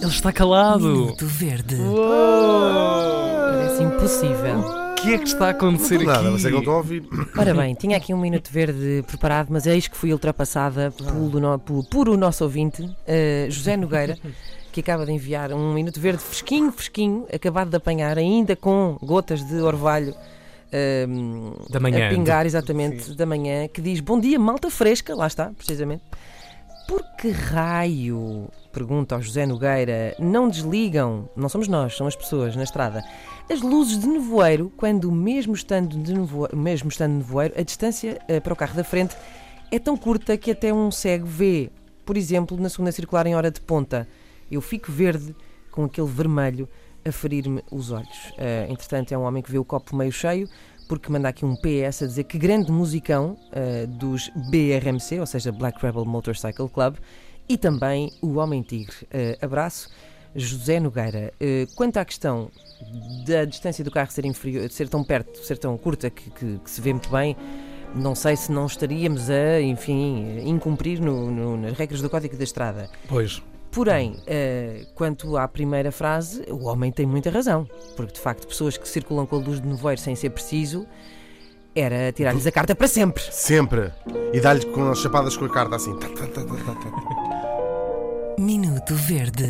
Ele está calado. Minuto Verde. Parece impossível. O que é que está a acontecer Nada, aqui? mas é que não estão a ouvir. Ora bem, tinha aqui um minuto verde preparado, mas eis que fui ultrapassada pelo no- por o nosso ouvinte, eh, José Nogueira, que acaba de enviar um minuto verde fresquinho, fresquinho, acabado de apanhar, ainda com gotas de orvalho. ehm, Da manhã. A pingar, exatamente, da manhã, que diz: Bom dia, malta fresca, lá está, precisamente. Por que raio, pergunta ao José Nogueira, não desligam, não somos nós, são as pessoas na estrada, as luzes de nevoeiro quando, mesmo estando, de nevoeiro, mesmo estando nevoeiro, a distância eh, para o carro da frente é tão curta que até um cego vê, por exemplo, na segunda circular em hora de ponta. Eu fico verde com aquele vermelho a ferir-me os olhos. Eh, entretanto, é um homem que vê o copo meio cheio, porque manda aqui um PS a dizer que grande musicão eh, dos BRMC, ou seja, Black Rebel Motorcycle Club, e também o Homem Tigre. Eh, abraço, José Nogueira. Eh, quanto à questão da distância do carro ser inferior, ser tão perto, ser tão curta que, que- que se vê muito bem, não sei se não estaríamos a, enfim, incumprir no- no- nas regras do Código da Estrada. Pois. Porém, eh, quanto à primeira frase, o homem tem muita razão. Porque, de facto, pessoas que circulam com a luz de nevoeiro sem ser preciso, era tirar-lhes a carta para sempre. Sempre. E dá-lhe com as chapadas com a carta assim. Minuto Verde.